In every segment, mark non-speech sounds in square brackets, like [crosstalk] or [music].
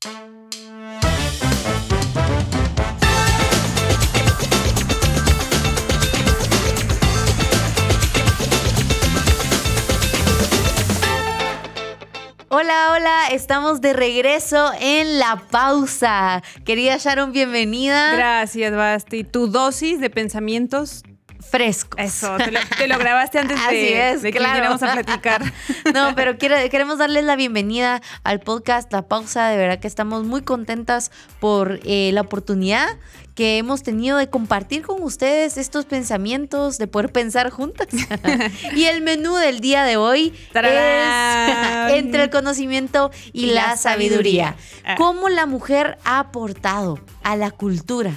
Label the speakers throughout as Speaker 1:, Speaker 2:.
Speaker 1: Hola, hola, estamos de regreso en la pausa. Querida Sharon, bienvenida.
Speaker 2: Gracias, Basti. Tu dosis de pensamientos
Speaker 1: frescos.
Speaker 2: Eso, te lo, grabaste antes [laughs] de,
Speaker 1: es,
Speaker 2: de que a platicar. [laughs]
Speaker 1: No, pero queremos darles la bienvenida al podcast La Pausa. De verdad que estamos muy contentas por eh, la oportunidad que hemos tenido de compartir con ustedes estos pensamientos, de poder pensar juntas. [laughs] y el menú del día de hoy es entre el conocimiento y, la, sabiduría. Ah. ¿Cómo la mujer ha aportado a la cultura?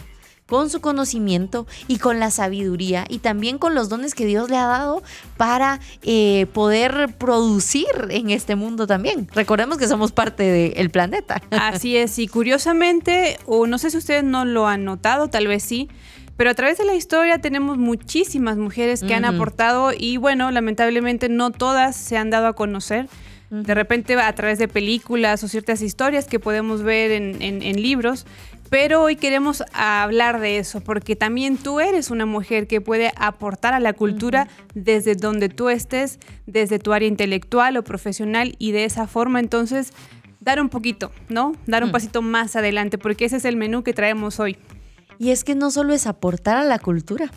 Speaker 1: Con su conocimiento y con la sabiduría y también con los dones que Dios le ha dado para eh, poder producir en este mundo también. Recordemos que somos parte del planeta. [laughs]
Speaker 2: Así es, y curiosamente, o no sé si ustedes no lo han notado, tal vez sí, pero a través de la historia tenemos muchísimas mujeres que han aportado y bueno, lamentablemente no todas se han dado a conocer. De repente a través de películas o ciertas historias que podemos ver en, en libros, pero hoy queremos hablar de eso, porque también tú eres una mujer que puede aportar a la cultura desde donde tú estés, desde tu área intelectual o profesional, y de esa forma entonces dar un poquito, ¿no? Dar un mm. pasito más adelante, porque ese es el menú que traemos hoy.
Speaker 1: Y es que no solo es aportar a la cultura,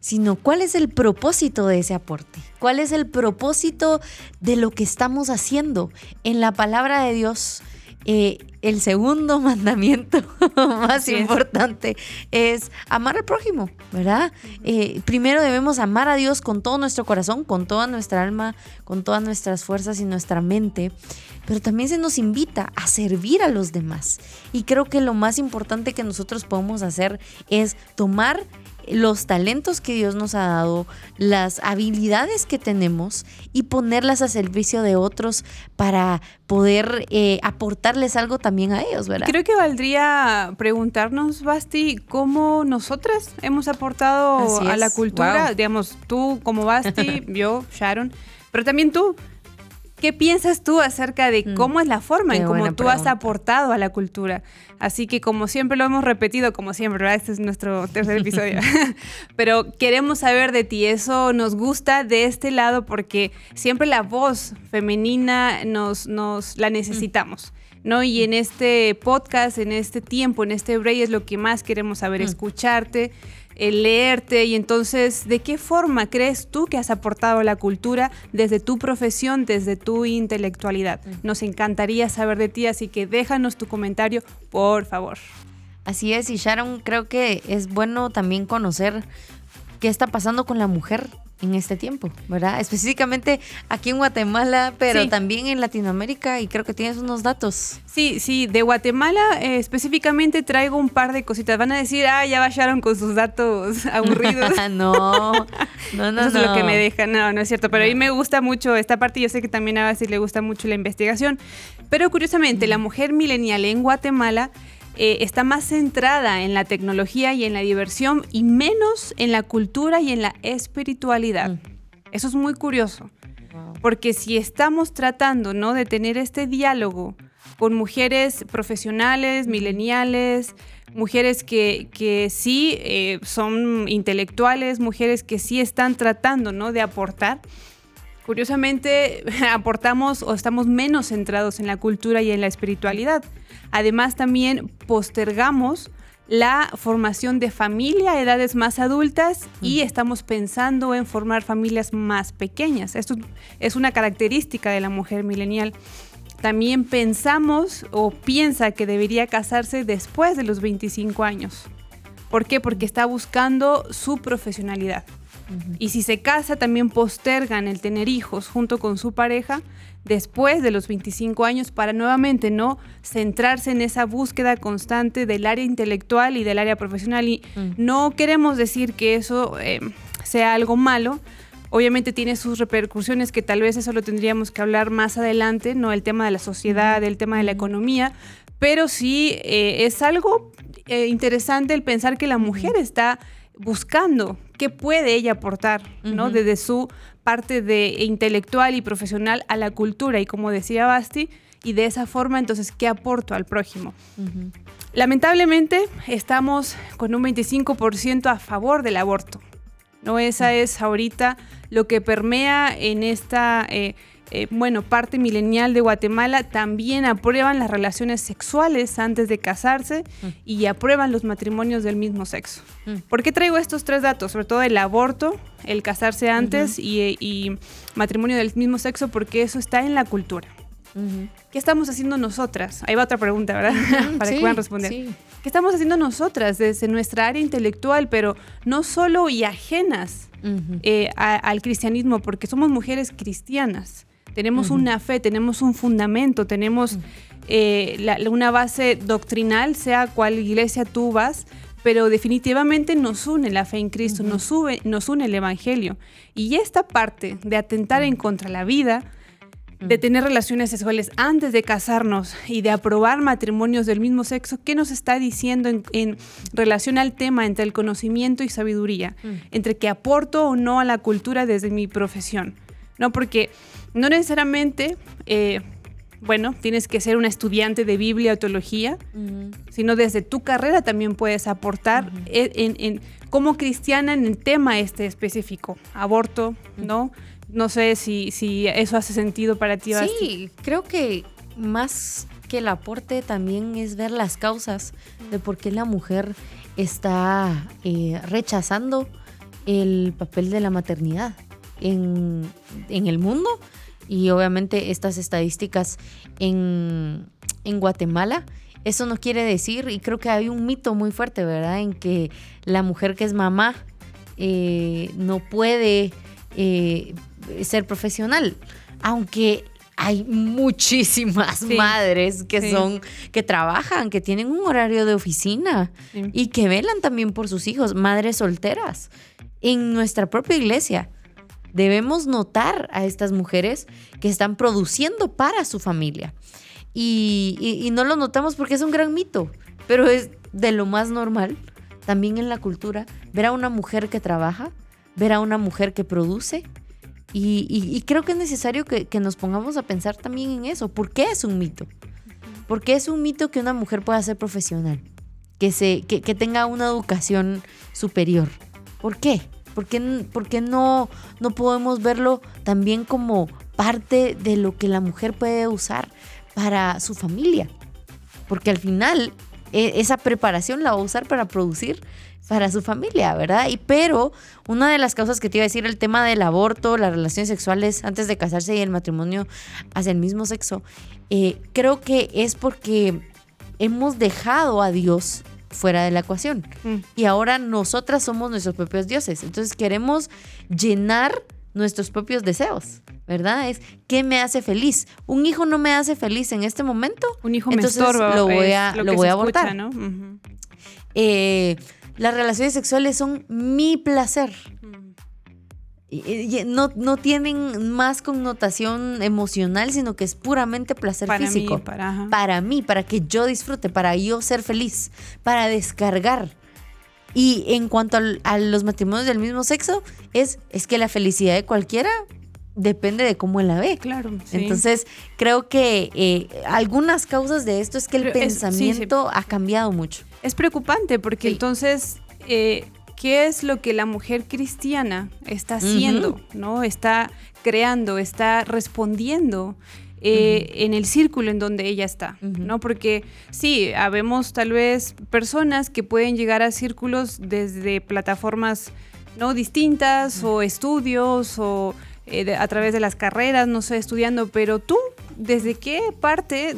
Speaker 1: sino cuál es el propósito de ese aporte, cuál es el propósito de lo que estamos haciendo en la palabra de Dios eh, el segundo [laughs] mandamiento [laughs] más importante es. amar al prójimo, ¿verdad? Eh, primero debemos amar a Dios con todo nuestro corazón, con toda nuestra alma, con todas nuestras fuerzas y nuestra mente, pero también se nos invita a servir a los demás. Y creo que lo más importante que nosotros podemos hacer es tomar los talentos que Dios nos ha dado, las habilidades que tenemos y ponerlas a servicio de otros para poder eh, aportarles algo también a ellos, ¿verdad?
Speaker 2: Creo que valdría preguntarnos, Basti, cómo nosotras hemos aportado a la cultura, digamos, tú como Basti, [laughs] yo, Sharon, pero también tú. ¿Qué piensas tú acerca de mm. cómo es la forma en cómo tú has aportado a la cultura? Así que como siempre lo hemos repetido, como siempre, ¿verdad? Este es nuestro tercer episodio. [laughs] [laughs] Pero queremos saber de ti, eso nos gusta de este lado porque siempre la voz femenina nos, nos la necesitamos. ¿no? Y en este podcast, en este tiempo, en este break es lo que más queremos saber, mm. escucharte, el leerte y entonces, ¿de qué forma crees tú que has aportado a la cultura desde tu profesión, desde tu intelectualidad? Nos encantaría saber de ti, así que déjanos tu comentario, por favor.
Speaker 1: Así es, y Sharon, creo que es bueno también conocer qué está pasando con la mujer en este tiempo, ¿verdad? Específicamente aquí en Guatemala, pero también en Latinoamérica y creo que tienes unos datos.
Speaker 2: Sí, sí, de Guatemala eh, específicamente traigo un par de cositas. Van a decir, ah, ya bajaron con sus datos [laughs] aburridos. [laughs]
Speaker 1: no, no, no.
Speaker 2: Eso es lo que me deja. No, no es cierto. Pero a mí me gusta mucho esta parte. Yo sé que también a Basti le gusta mucho la investigación. Pero curiosamente, la mujer milenial en Guatemala eh, está más centrada en la tecnología y en la diversión y menos en la cultura y en la espiritualidad. Mm. Eso es muy curioso, porque si estamos tratando ¿no? de tener este diálogo con mujeres profesionales, mileniales, mujeres que, que sí eh, son intelectuales, mujeres que sí están tratando ¿no? de aportar, Curiosamente, [laughs] aportamos o estamos menos centrados en la cultura y en la espiritualidad. Además, también postergamos la formación de familia a edades más adultas y estamos pensando en formar familias más pequeñas. Esto es una característica de la mujer milenial. También pensamos o piensa que debería casarse después de los 25 años. ¿Por qué? Porque está buscando su profesionalidad. Y si se casa, también postergan el tener hijos junto con su pareja después de los 25 años para nuevamente no centrarse en esa búsqueda constante del área intelectual y del área profesional. Y mm. no queremos decir que eso eh, sea algo malo. Obviamente tiene sus repercusiones que tal vez eso lo tendríamos que hablar más adelante, no el tema de la sociedad, el tema de la economía, pero sí eh, es algo eh, interesante el pensar que la mujer está buscando qué puede ella aportar, ¿no? Desde su parte de intelectual y profesional a la cultura. Y como decía Basti, y de esa forma entonces, ¿qué aporto al prójimo? Lamentablemente estamos con un 25% a favor del aborto. ¿no? Esa es ahorita lo que permea en esta... Eh, eh, bueno, parte milenial de Guatemala también aprueban las relaciones sexuales antes de casarse mm. y aprueban los matrimonios del mismo sexo. Mm. ¿Por qué traigo estos tres datos? Sobre todo el aborto, el casarse antes y, matrimonio del mismo sexo, porque eso está en la cultura. ¿Qué estamos haciendo nosotras? Ahí va otra pregunta, ¿verdad? [laughs] Para que puedan responder. ¿Qué estamos haciendo nosotras desde nuestra área intelectual, pero no solo y ajenas eh, al cristianismo, porque somos mujeres cristianas? Tenemos una fe, tenemos un fundamento, tenemos eh, una base doctrinal, sea cual iglesia tú vas, pero definitivamente nos une la fe en Cristo, nos, nos une el Evangelio. Y esta parte de atentar en contra la vida, de tener relaciones sexuales antes de casarnos y de aprobar matrimonios del mismo sexo, ¿qué nos está diciendo en, relación al tema entre el conocimiento y sabiduría? Entre que aporto o no a la cultura desde mi profesión. ¿No? Porque no necesariamente, eh, bueno, tienes que ser una estudiante de Biblia o teología, sino desde tu carrera también puedes aportar en, como cristiana en el tema este específico, aborto, ¿no? No sé si, si eso hace sentido para ti.
Speaker 1: Sí, creo que más que el aporte también es ver las causas de por qué la mujer está eh, rechazando el papel de la maternidad en, en el mundo y obviamente estas estadísticas en, Guatemala. Eso no quiere decir, y creo que hay un mito muy fuerte, ¿verdad? En que la mujer que es mamá eh, no puede eh, ser profesional, aunque hay muchísimas madres que son, que trabajan, que tienen un horario de oficina y que velan también por sus hijos, madres solteras, en nuestra propia iglesia debemos notar a estas mujeres que están produciendo para su familia. Y, no lo notamos porque es un gran mito, pero es de lo más normal también en la cultura ver a una mujer que trabaja, ver a una mujer que produce. Y, creo que es necesario que, nos pongamos a pensar también en eso. ¿Por qué es un mito? ¿Por qué es un mito que una mujer pueda ser profesional? Que, se, que, que tenga una educación superior. ¿Por qué? ¿Por qué, no, no podemos verlo también como parte de lo que la mujer puede usar para su familia? Porque al final e, esa preparación la va a usar para producir para su familia, ¿verdad? Y pero una de las causas que te iba a decir, el tema del aborto, las relaciones sexuales antes de casarse y el matrimonio hacia el mismo sexo, eh, creo que es porque hemos dejado a Dios fuera de la ecuación. Mm. Y ahora nosotras somos nuestros propios dioses. Entonces queremos llenar nuestros propios deseos. ¿Verdad? Es ¿qué me hace feliz? Un hijo no me hace feliz en este momento.
Speaker 2: Un hijo me estorba.
Speaker 1: Lo voy a, lo, voy a abortar. ¿no? Eh, las relaciones sexuales son mi placer no, no tienen más connotación emocional, sino que es puramente placer físico. para, para mí, para que yo disfrute, para yo ser feliz, para descargar. Y en cuanto a los matrimonios del mismo sexo, es, es que la felicidad de cualquiera depende de cómo él la ve.
Speaker 2: Claro.
Speaker 1: Entonces, creo que eh, algunas causas de esto es que el pensamiento ha cambiado mucho.
Speaker 2: Es preocupante porque entonces eh, qué es lo que la mujer cristiana está haciendo, ¿no? Está creando, está respondiendo. Eh, en el círculo en donde ella está, ¿no? Porque sí, habemos tal vez personas que pueden llegar a círculos desde plataformas no distintas o estudios o eh, a través de las carreras, no sé, estudiando, pero tú, ¿desde qué parte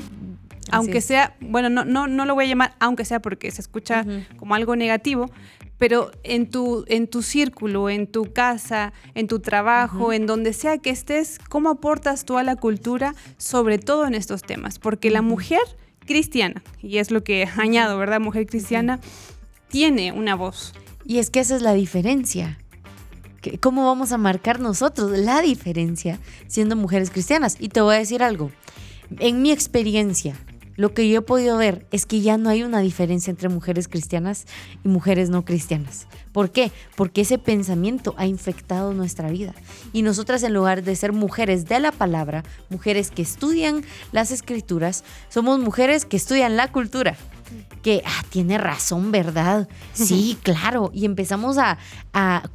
Speaker 2: aunque sea, bueno, no, no, no lo voy a llamar aunque sea porque se escucha como algo negativo, pero en tu, en tu círculo, en tu casa, en tu trabajo, en donde sea que estés, ¿cómo aportas tú a la cultura, sobre todo en estos temas? Porque la mujer cristiana, y es lo que [laughs] añado, ¿verdad? Mujer cristiana, tiene una voz.
Speaker 1: Y es que esa es la diferencia. ¿Cómo vamos a marcar nosotros la diferencia siendo mujeres cristianas? Y te voy a decir algo. En mi experiencia, lo que yo he podido ver es que ya no hay una diferencia entre mujeres cristianas y mujeres no cristianas. ¿Por qué? Porque ese pensamiento ha infectado nuestra vida. Y nosotras en lugar de ser mujeres de la palabra, mujeres que estudian las escrituras, somos mujeres que estudian la cultura que ah, tiene razón, ¿verdad? Sí, claro. Y empezamos a,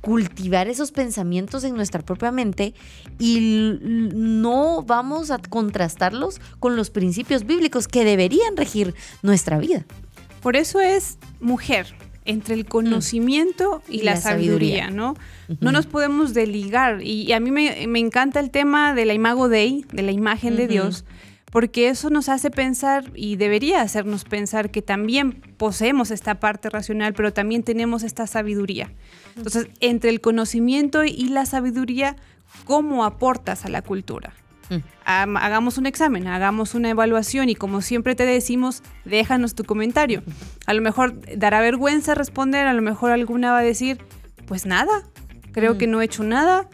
Speaker 1: cultivar esos pensamientos en nuestra propia mente y no vamos a contrastarlos con los principios bíblicos que deberían regir nuestra vida.
Speaker 2: Por eso es mujer, entre el conocimiento y, la, sabiduría, ¿no? No nos podemos deligar. Y, a mí me, encanta el tema de la imago Dei, de la imagen de Dios, porque eso nos hace pensar y debería hacernos pensar que también poseemos esta parte racional, pero también tenemos esta sabiduría. Entonces, entre el conocimiento y la sabiduría, ¿cómo aportas a la cultura? Mm. Hagamos un examen, hagamos una evaluación y como siempre te decimos, déjanos tu comentario. A lo mejor dará vergüenza responder, a lo mejor alguna va a decir, pues nada, creo mm. que no he hecho nada.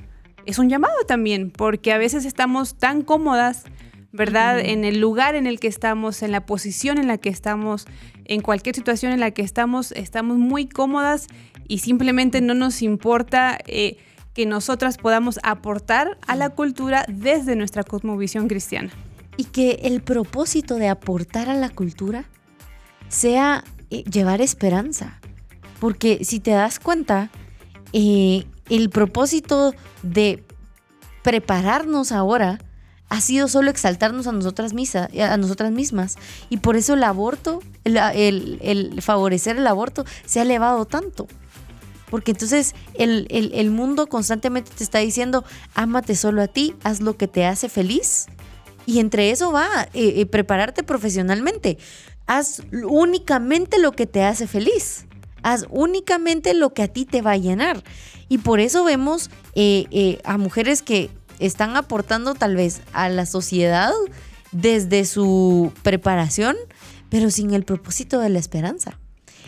Speaker 2: Es un llamado también, porque a veces estamos tan cómodas ¿verdad? En el lugar en el que estamos, en la posición en la que estamos, en cualquier situación en la que estamos, estamos muy cómodas y simplemente no nos importa eh, que nosotras podamos aportar a la cultura desde nuestra cosmovisión cristiana.
Speaker 1: Y que el propósito de aportar a la cultura sea eh, llevar esperanza. Porque si te das cuenta, eh, el propósito de prepararnos ahora ha sido solo exaltarnos a nosotras, misa, a nosotras mismas. Y por eso el aborto, el, favorecer el aborto, se ha elevado tanto. Porque entonces el, mundo constantemente te está diciendo, ámate solo a ti, haz lo que te hace feliz. Y entre eso va eh, eh, prepararte profesionalmente. Haz únicamente lo que te hace feliz. Haz únicamente lo que a ti te va a llenar. Y por eso vemos eh, a mujeres que están aportando tal vez a la sociedad desde su preparación, pero sin el propósito de la esperanza.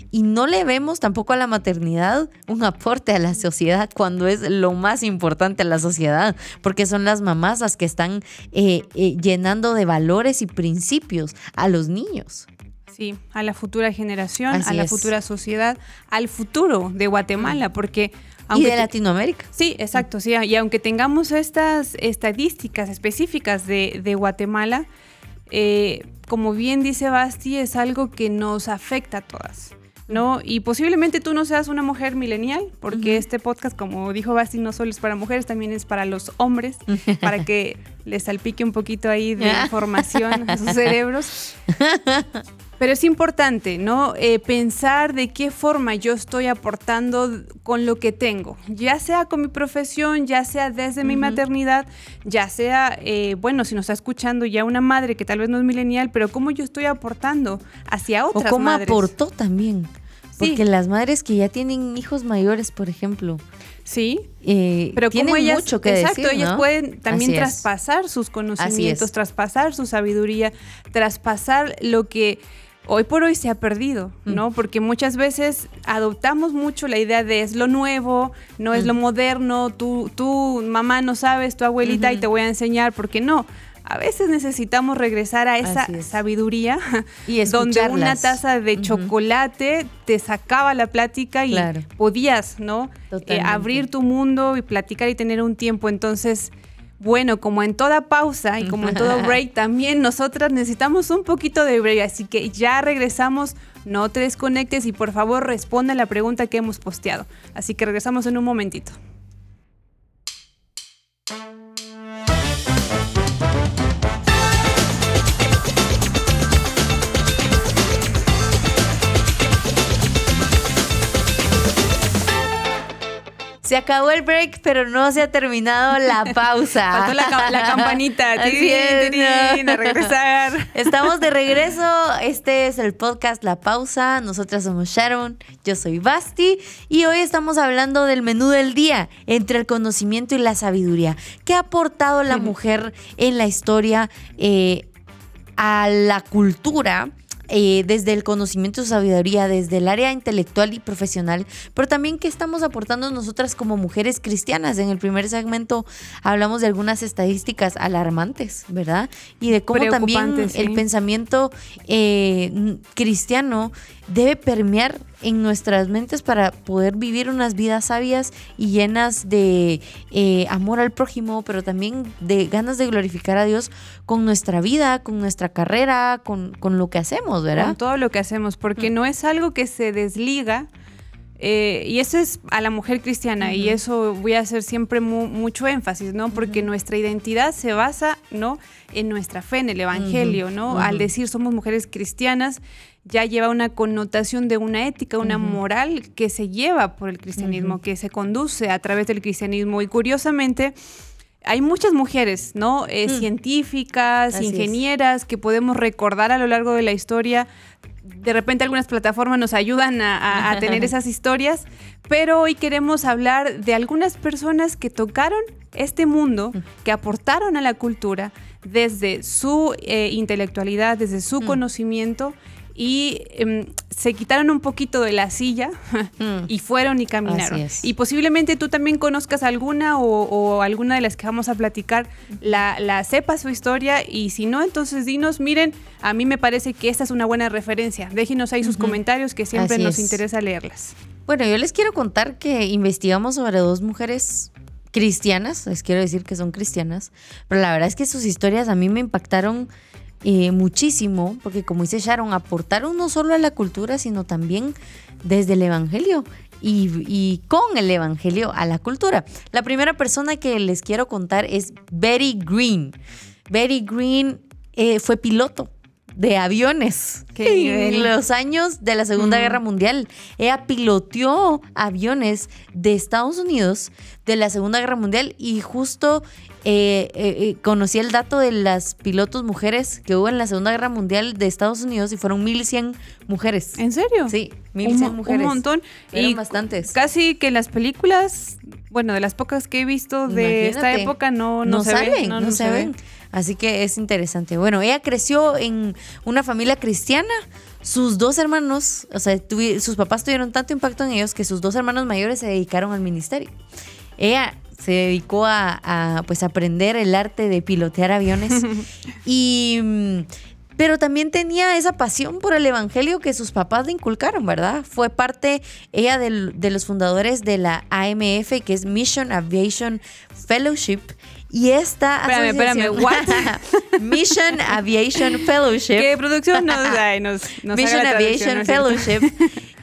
Speaker 1: Y no le vemos tampoco a la maternidad un aporte a la sociedad cuando es lo más importante a la sociedad, porque son las mamás las que están eh, eh, llenando de valores y principios a los niños.
Speaker 2: Sí, a la futura generación, a la futura sociedad, al futuro de Guatemala, porque
Speaker 1: y de Latinoamérica.
Speaker 2: Sí, exacto, sí. Y aunque tengamos estas estadísticas específicas de, Guatemala, eh, como bien dice Basti, es algo que nos afecta a todas. ¿no? Y posiblemente tú no seas una mujer milenial, porque este podcast, como dijo Basti, no solo es para mujeres, también es para los hombres, para que les salpique un poquito ahí de [laughs] información a sus cerebros. [laughs] Pero es importante, ¿no? Eh, pensar de qué forma yo estoy aportando con lo que tengo, ya sea con mi profesión, ya sea desde mi maternidad, ya sea, eh, bueno, si nos está escuchando ya una madre que tal vez no es milenial, pero cómo yo estoy aportando hacia otras
Speaker 1: o cómo
Speaker 2: madres.
Speaker 1: aportó también. Porque las madres que ya tienen hijos mayores, por ejemplo,
Speaker 2: Sí, eh, pero tienen ellas, mucho que exacto, ellas pueden también traspasar sus conocimientos, traspasar su sabiduría, traspasar lo que hoy por hoy se ha perdido, mm. ¿no? Porque muchas veces adoptamos mucho la idea de es lo nuevo, no es lo mm. moderno, tú, tú, mamá no sabes, tu abuelita y te voy a enseñar, porque no. A veces necesitamos regresar a esa sabiduría [laughs] y donde una taza de chocolate te sacaba la plática y podías, ¿no? Eh, abrir tu mundo y platicar y tener un tiempo. Entonces, bueno, como en toda pausa y como en todo break, también nosotras necesitamos un poquito de break, así que ya regresamos, no te desconectes y por favor responde la pregunta que hemos posteado. Así que regresamos en un momentito.
Speaker 1: Se acabó el break, pero no se ha terminado la [laughs] pausa.
Speaker 2: Faltó la, campanita. [laughs] a regresar. [laughs]
Speaker 1: Estamos de regreso. Este es el podcast La Pausa. Nosotras somos Sharon. Yo soy Basti. Y hoy estamos hablando del menú del día entre el conocimiento y la sabiduría. ¿Qué ha aportado la mujer en la historia eh, a la cultura? Eh, desde el conocimiento y sabiduría, desde el área intelectual y profesional, pero también qué estamos aportando nosotras como mujeres cristianas. En el primer segmento hablamos de algunas estadísticas alarmantes, ¿verdad? Y de cómo también el pensamiento eh, cristiano debe permear en nuestras mentes para poder vivir unas vidas sabias y llenas de eh, amor al prójimo, pero también de ganas de glorificar a Dios con nuestra vida, con nuestra carrera, con, lo que hacemos, ¿verdad?
Speaker 2: Con todo lo que hacemos, porque mm. no es algo que se desliga. Eh, y eso es a la mujer cristiana, y eso voy a hacer siempre mucho énfasis, ¿no? Porque nuestra identidad se basa, ¿no? En nuestra fe, en el Evangelio, ¿no? Al decir somos mujeres cristianas, ya lleva una connotación de una ética, una moral que se lleva por el cristianismo, que se conduce a través del cristianismo. Y curiosamente, hay muchas mujeres, ¿no? Eh, mm. Científicas, ingenieras, que podemos recordar a lo largo de la historia. De repente algunas plataformas nos ayudan a, tener [laughs] esas historias, pero hoy queremos hablar de algunas personas que tocaron este mundo, que aportaron a la cultura desde su eh, intelectualidad, desde su conocimiento y em, se quitaron un poquito de la silla mm. y fueron y caminaron. Y posiblemente tú también conozcas alguna o, alguna de las que vamos a platicar, la, la sepas su historia y si no, entonces dinos, miren, a mí me parece que esta es una buena referencia. Déjenos ahí sus comentarios que siempre nos interesa leerlas.
Speaker 1: Bueno, yo les quiero contar que investigamos sobre dos mujeres cristianas, les quiero decir que son cristianas, pero la verdad es que sus historias a mí me impactaron eh, muchísimo, porque como dice Sharon, aportaron no solo a la cultura, sino también desde el Evangelio y, con el Evangelio a la cultura. La primera persona que les quiero contar es Betty Green. Betty Green eh, fue piloto de aviones en los años de la Segunda mm. Guerra Mundial. Ella piloteó aviones de Estados Unidos de la Segunda Guerra Mundial y justo eh, eh, eh, conocí el dato de las pilotos mujeres que hubo en la Segunda Guerra Mundial de Estados Unidos y fueron 1100 mujeres.
Speaker 2: ¿En serio?
Speaker 1: Sí, 1100 mujeres.
Speaker 2: Un montón. y bastantes. Casi que las películas, bueno, de las pocas que he visto de esta época no, no, se
Speaker 1: salen, no, se, ven. Así que es interesante. Bueno, ella creció en una familia cristiana. Sus dos hermanos, o sea, sus papás tuvieron tanto impacto en ellos que sus dos hermanos mayores se dedicaron al ministerio. Ella se dedicó a, pues aprender el arte de pilotear aviones [laughs] y pero también tenía esa pasión por el evangelio que sus papás le inculcaron, ¿verdad? Fue parte ella de los fundadores de la AMF, que es Mission Aviation Fellowship. Y esta
Speaker 2: espérame, espérame, what? [laughs]
Speaker 1: Mission Aviation Fellowship.
Speaker 2: ¿Qué producción [laughs] nos, da? nos,
Speaker 1: Mission Aviation Fellowship.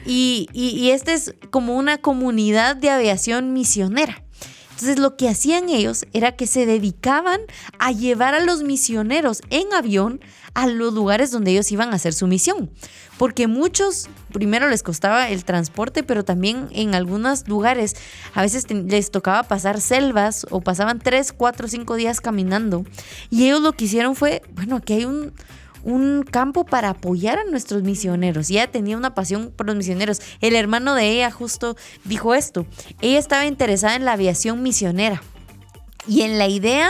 Speaker 1: y, y, y esta es como una comunidad de aviación misionera. Entonces lo que hacían ellos era que se dedicaban a llevar a los misioneros en avión a los lugares donde ellos iban a hacer su misión. Porque muchos, primero les costaba el transporte, pero también en algunos lugares a veces les tocaba pasar selvas o pasaban tres, cuatro, cinco días caminando. Y ellos lo que hicieron fue, bueno, aquí hay un, un campo para apoyar a nuestros misioneros. Y ella tenía una pasión por los misioneros. El hermano de ella justo dijo esto. Ella estaba interesada en la aviación misionera y en la idea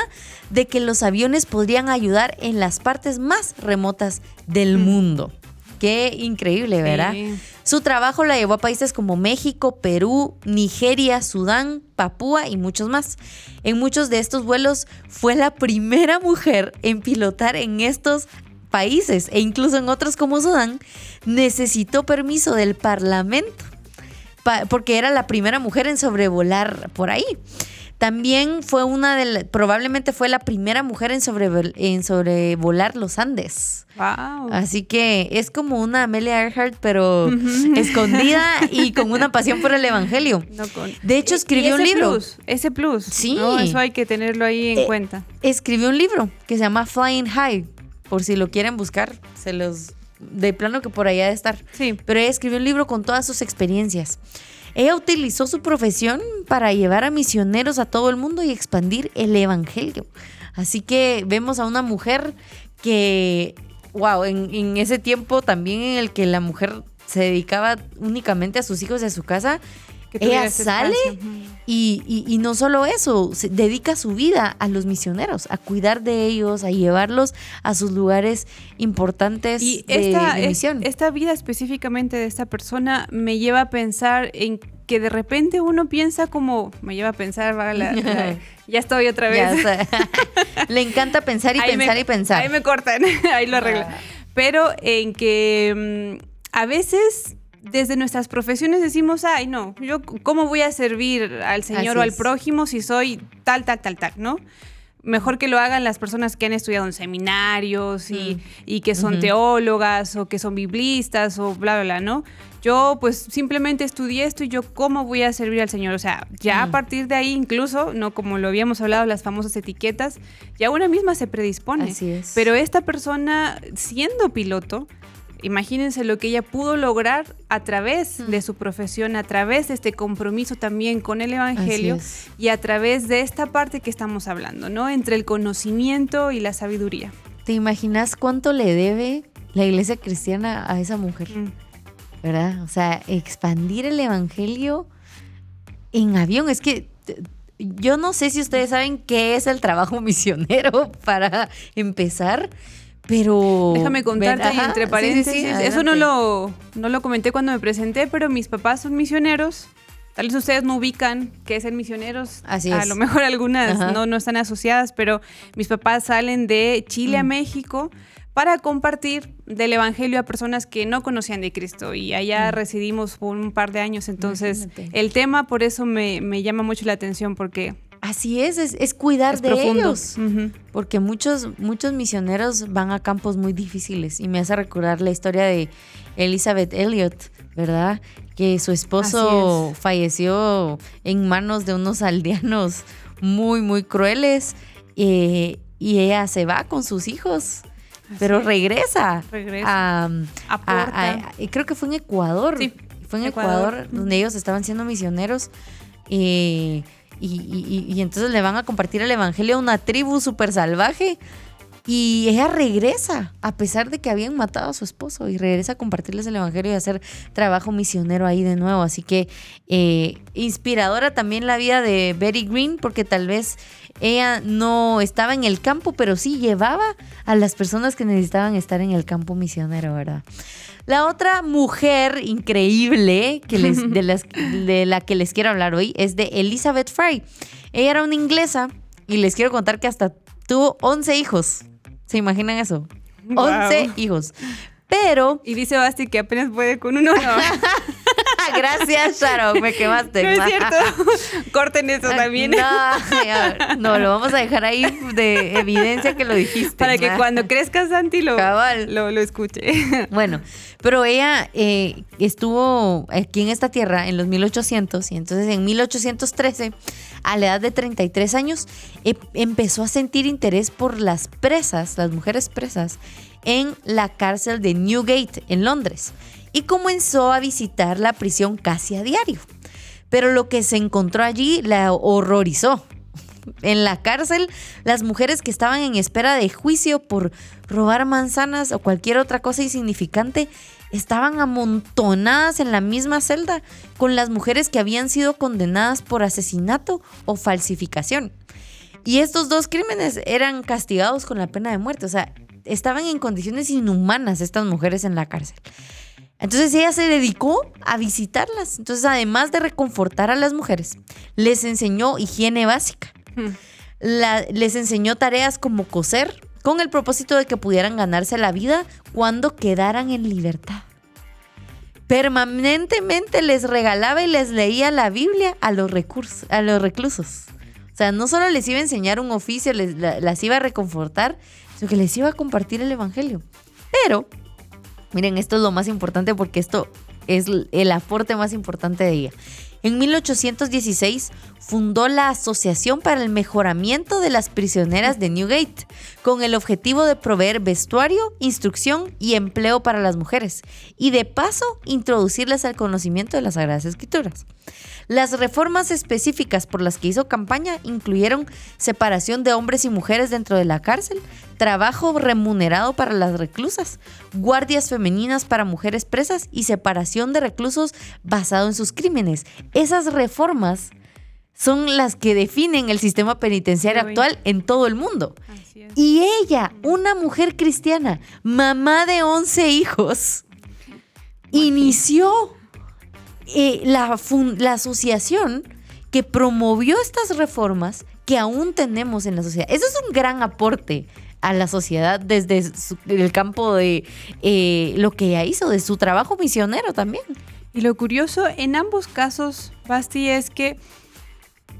Speaker 1: de que los aviones podrían ayudar en las partes más remotas del mundo. Qué increíble, ¿verdad? Su trabajo la llevó a países como México, Perú, Nigeria, Sudán, Papúa y muchos más. En muchos de estos vuelos fue la primera mujer en pilotar en estos países e incluso en otros como Sudán, necesitó permiso del Parlamento porque era la primera mujer en sobrevolar por ahí. También fue una de probablemente fue la primera mujer en, en sobrevolar los Andes.
Speaker 2: Wow.
Speaker 1: Así que es como una Amelia Earhart, pero escondida [laughs] y con una pasión por el evangelio. de hecho, escribió un libro.
Speaker 2: ese plus.
Speaker 1: Sí.
Speaker 2: eso hay que tenerlo ahí en eh, cuenta.
Speaker 1: Escribió un libro que se llama Flying High por si lo quieren buscar, se los de plano que por allá de estar.
Speaker 2: Sí.
Speaker 1: Pero ella escribió un libro con todas sus experiencias. Ella utilizó su profesión para llevar a misioneros a todo el mundo y expandir el evangelio. Así que vemos a una mujer que, wow, en, en ese tiempo también en el que la mujer se dedicaba únicamente a sus hijos y a su casa, ella sale y, no solo eso, se dedica su vida a los misioneros, a cuidar de ellos, a llevarlos a sus lugares importantes
Speaker 2: y esta, misión. esta vida específicamente de esta persona me lleva a pensar en que de repente uno piensa como, me lleva a pensar, [laughs] ya estoy otra vez. [laughs]
Speaker 1: Le encanta pensar y pensar y pensar.
Speaker 2: Ahí me cortan, [laughs] ahí lo arreglo. Pero en que mm, a veces desde nuestras profesiones decimos, ay, no, yo cómo voy a servir al Señor o al prójimo si soy tal, tal, tal, tal, ¿no? Mejor que lo hagan las personas que han estudiado en seminarios y, mm. que son teólogas o que son biblistas o bla, bla, bla, ¿no? Yo pues simplemente estudié esto y yo cómo voy a servir al Señor. O sea, ya a mm. partir de ahí incluso, no como lo habíamos hablado, las famosas etiquetas, ya una misma se predispone.
Speaker 1: Así es.
Speaker 2: Pero esta persona, siendo piloto, Imagínense lo que ella pudo lograr a través de su profesión, a través de este compromiso también con el Evangelio y a través de esta parte que estamos hablando, ¿no? Entre el conocimiento y la sabiduría.
Speaker 1: ¿Te imaginas cuánto le debe la iglesia cristiana a esa mujer? Mm. ¿Verdad? O sea, expandir el Evangelio en avión. Es que yo no sé si ustedes saben qué es el trabajo [laughs] misionero para empezar. Pero.
Speaker 2: Déjame contarte entre paréntesis. eso no lo, no lo comenté cuando me presenté, pero mis papás son misioneros. Tal vez ustedes no ubican qué es ser misioneros.
Speaker 1: Así
Speaker 2: A lo mejor algunas no, no están asociadas, pero mis papás salen de Chile a mm. México para compartir del Evangelio a personas que no conocían de Cristo. Y allá mm. residimos por un par de años. Entonces, el tema por eso me, me llama mucho la atención, porque
Speaker 1: Así es, es, cuidar de ellos. Porque muchos, muchos misioneros van a campos muy difíciles. Y me hace recordar la historia de Elizabeth Elliot, ¿verdad? Que su esposo falleció en manos de unos aldeanos muy, muy crueles. Eh, y ella se va con sus hijos. pero regresa.
Speaker 2: Regresa.
Speaker 1: A, creo que fue en Ecuador. Sí, fue en Ecuador, donde ellos estaban siendo misioneros. Eh, y, entonces le van a compartir el evangelio a una tribu súper salvaje. Y ella regresa, a pesar de que habían matado a su esposo, y regresa a compartirles el Evangelio y hacer trabajo misionero ahí de nuevo. Así que eh, inspiradora también la vida de Betty Green, porque tal vez ella no estaba en el campo, pero sí llevaba a las personas que necesitaban estar en el campo misionero, ¿verdad? La otra mujer increíble que les, [laughs] de, las, de la que les quiero hablar hoy es de Elizabeth Fry. Ella era una inglesa y les quiero contar que hasta tuvo 11 hijos. ¿Se imaginan eso? 11 hijos. Pero.
Speaker 2: Y dice Basti que apenas puede con uno, ¿no? [laughs]
Speaker 1: Gracias, Sharon, me quemaste.
Speaker 2: No es cierto. [laughs] Corten eso también.
Speaker 1: No, no, lo vamos a dejar ahí de evidencia que lo dijiste.
Speaker 2: Para que cuando crezca Santi lo, lo, lo, escuche. [laughs]
Speaker 1: Bueno, pero ella eh, estuvo aquí en esta tierra en los 1800 y entonces en 1813, a la edad de 33 años, e, empezó a sentir interés por las presas, las mujeres presas, en la cárcel de Newgate, en Londres y comenzó a visitar la prisión casi a diario. Pero lo que se encontró allí la horrorizó. [laughs] En la cárcel, las mujeres que estaban en espera de juicio por robar manzanas o cualquier otra cosa insignificante estaban amontonadas en la misma celda con las mujeres que habían sido condenadas por asesinato o falsificación. Y estos dos crímenes eran castigados con la pena de muerte. O sea, estaban en condiciones inhumanas estas mujeres en la cárcel. Entonces ella se dedicó a visitarlas. Entonces, además de reconfortar a las mujeres, les enseñó higiene básica. Hmm. les enseñó tareas como coser, con el propósito de que pudieran ganarse la vida cuando quedaran en libertad. Permanentemente les regalaba y les leía la Biblia a los, recursos, a los reclusos. O sea, no solo les iba a enseñar un oficio, les, las iba a reconfortar, sino que les iba a compartir el Evangelio. Pero Miren, esto es lo más importante porque esto es el aporte más importante de ella. En 1816 fundó la Asociación para el Mejoramiento de las Prisioneras de Newgate, con el objetivo de proveer vestuario, instrucción y empleo para las mujeres, y de paso introducirlas al conocimiento de las Sagradas Escrituras. Las reformas específicas por las que hizo campaña incluyeron separación de hombres y mujeres dentro de la cárcel, trabajo remunerado para las reclusas, guardias femeninas para mujeres presas y separación de reclusos basado en sus crímenes, Esas reformas son las que definen el sistema penitenciario actual en todo el mundo. Y ella, una mujer cristiana, mamá de 11 hijos, inició eh, la, la asociación que promovió estas reformas que aún tenemos en la sociedad. Eso es un gran aporte a la sociedad desde el campo de eh, lo que ella hizo, de su trabajo misionero también.
Speaker 2: Y lo curioso en ambos casos, Basti, es que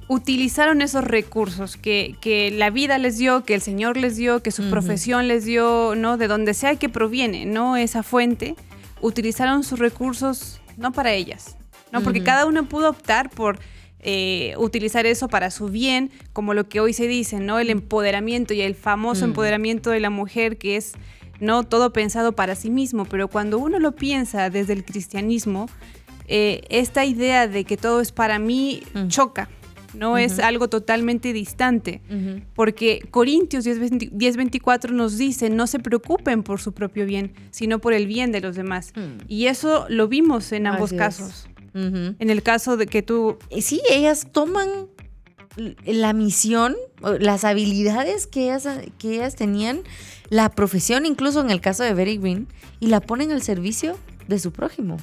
Speaker 2: utilizaron esos recursos que, que, la vida les dio, que el Señor les dio, que su profesión les dio, ¿no? De donde sea que proviene, ¿no? Esa fuente, utilizaron sus recursos no para ellas, ¿no? Porque cada uno pudo optar por eh, utilizar eso para su bien, como lo que hoy se dice, ¿no? El empoderamiento y el famoso mm. empoderamiento de la mujer que es, ¿no? Todo pensado para sí mismo, pero cuando uno lo piensa desde el cristianismo, eh, esta idea de que todo es para mí choca. No es algo totalmente distante, porque Corintios 10:24 nos dice, no se preocupen por su propio bien, sino por el bien de los demás. Mm. Y eso lo vimos en ambos casos. En el caso de que tú...
Speaker 1: Sí, ellas toman la misión, las habilidades que ellas, que ellas tenían, la profesión, incluso en el caso de Very Green, y la ponen al servicio de su prójimo.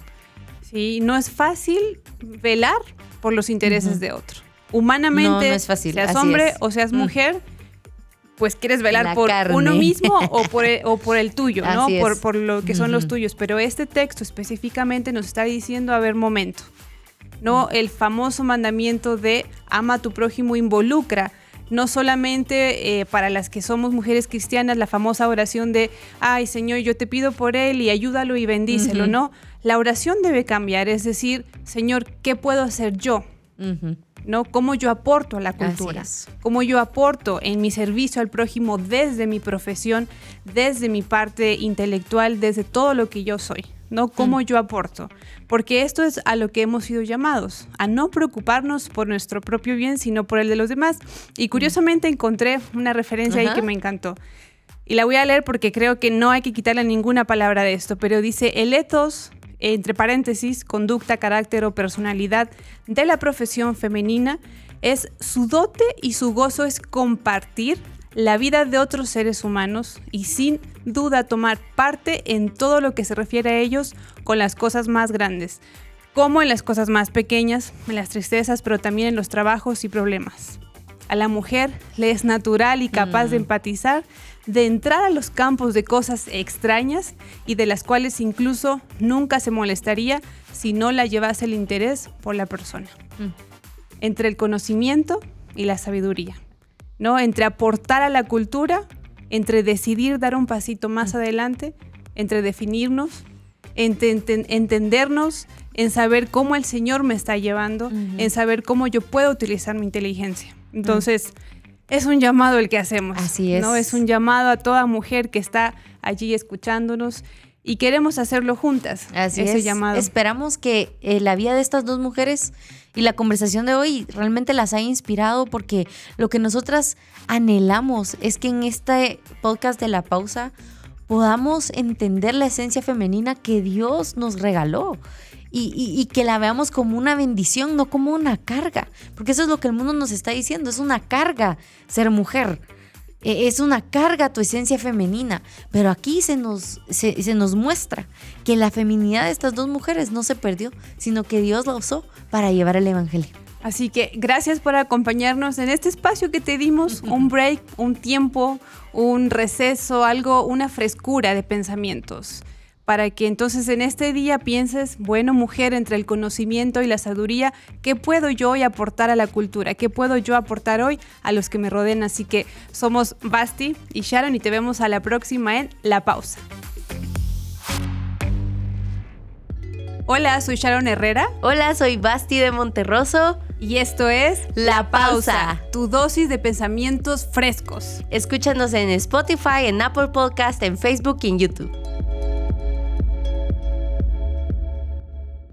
Speaker 2: Sí, no es fácil velar por los intereses de otro. Humanamente, no, es fácil. seas hombre o seas mm. mujer, pues quieres velar por uno mismo o [laughs] por el, o por el tuyo, ¿no? Por, por, lo que son los tuyos. Pero este texto específicamente nos está diciendo, a ver, momento. ¿no? El famoso mandamiento de ama a tu prójimo involucra no solamente eh, para las que somos mujeres cristianas, la famosa oración de, ay Señor, yo te pido por él y ayúdalo y bendícelo, ¿no? La oración debe cambiar, es decir, Señor, ¿qué puedo hacer yo? ¿No? Cómo yo aporto a la cultura, cómo yo aporto en mi servicio al prójimo desde mi profesión, desde mi parte intelectual, desde todo lo que yo soy, ¿no? Cómo mm. yo aporto. Porque esto es a lo que hemos sido llamados, a no preocuparnos por nuestro propio bien, sino por el de los demás. Y curiosamente encontré una referencia ahí que me encantó. Y la voy a leer porque creo que no hay que quitarle ninguna palabra de esto, pero dice, el etos entre paréntesis, conducta, carácter o personalidad de la profesión femenina, es su dote y su gozo es compartir la vida de otros seres humanos y sin duda tomar parte en todo lo que se refiere a ellos con las cosas más grandes, como en las cosas más pequeñas, en las tristezas, pero también en los trabajos y problemas. A la mujer le es natural y capaz de mm. empatizar de entrar a los campos de cosas extrañas y de las cuales incluso nunca se molestaría si no la llevase el interés por la persona. Mm. Entre el conocimiento y la sabiduría, ¿no? Entre aportar a la cultura, entre decidir dar un pasito más mm. adelante, entre definirnos, entre entendernos, en saber cómo el Señor me está llevando, en saber cómo yo puedo utilizar mi inteligencia. Entonces, es un llamado el que hacemos. Así es. ¿no? Es un llamado a toda mujer que está allí escuchándonos y queremos hacerlo juntas.
Speaker 1: Así ese es. llamado. Esperamos que eh, la vida de estas dos mujeres y la conversación de hoy realmente las haya inspirado porque lo que nosotras anhelamos es que en este podcast de la pausa podamos entender la esencia femenina que Dios nos regaló y, que la veamos como una bendición, no como una carga, porque eso es lo que el mundo nos está diciendo, es una carga ser mujer. E, es una carga tu esencia femenina, pero aquí se nos, se, nos muestra que la feminidad de estas dos mujeres no se perdió, sino que Dios la usó para llevar el Evangelio.
Speaker 2: Así que gracias por acompañarnos en este espacio que te dimos, un break, un tiempo, un receso, algo, una frescura de pensamientos para que entonces en este día pienses, bueno, mujer, entre el conocimiento y la sabiduría, ¿qué puedo yo hoy aportar a la cultura? ¿Qué puedo yo aportar hoy a los que me rodean? Así que somos Basti y Sharon y te vemos a la próxima en La Pausa. Hola, soy Sharon Herrera.
Speaker 1: Hola, soy Basti de Monterroso.
Speaker 2: Y esto es
Speaker 1: La Pausa,
Speaker 2: tu dosis de pensamientos frescos.
Speaker 1: Escúchanos en Spotify, en Apple Podcast, en Facebook y en YouTube.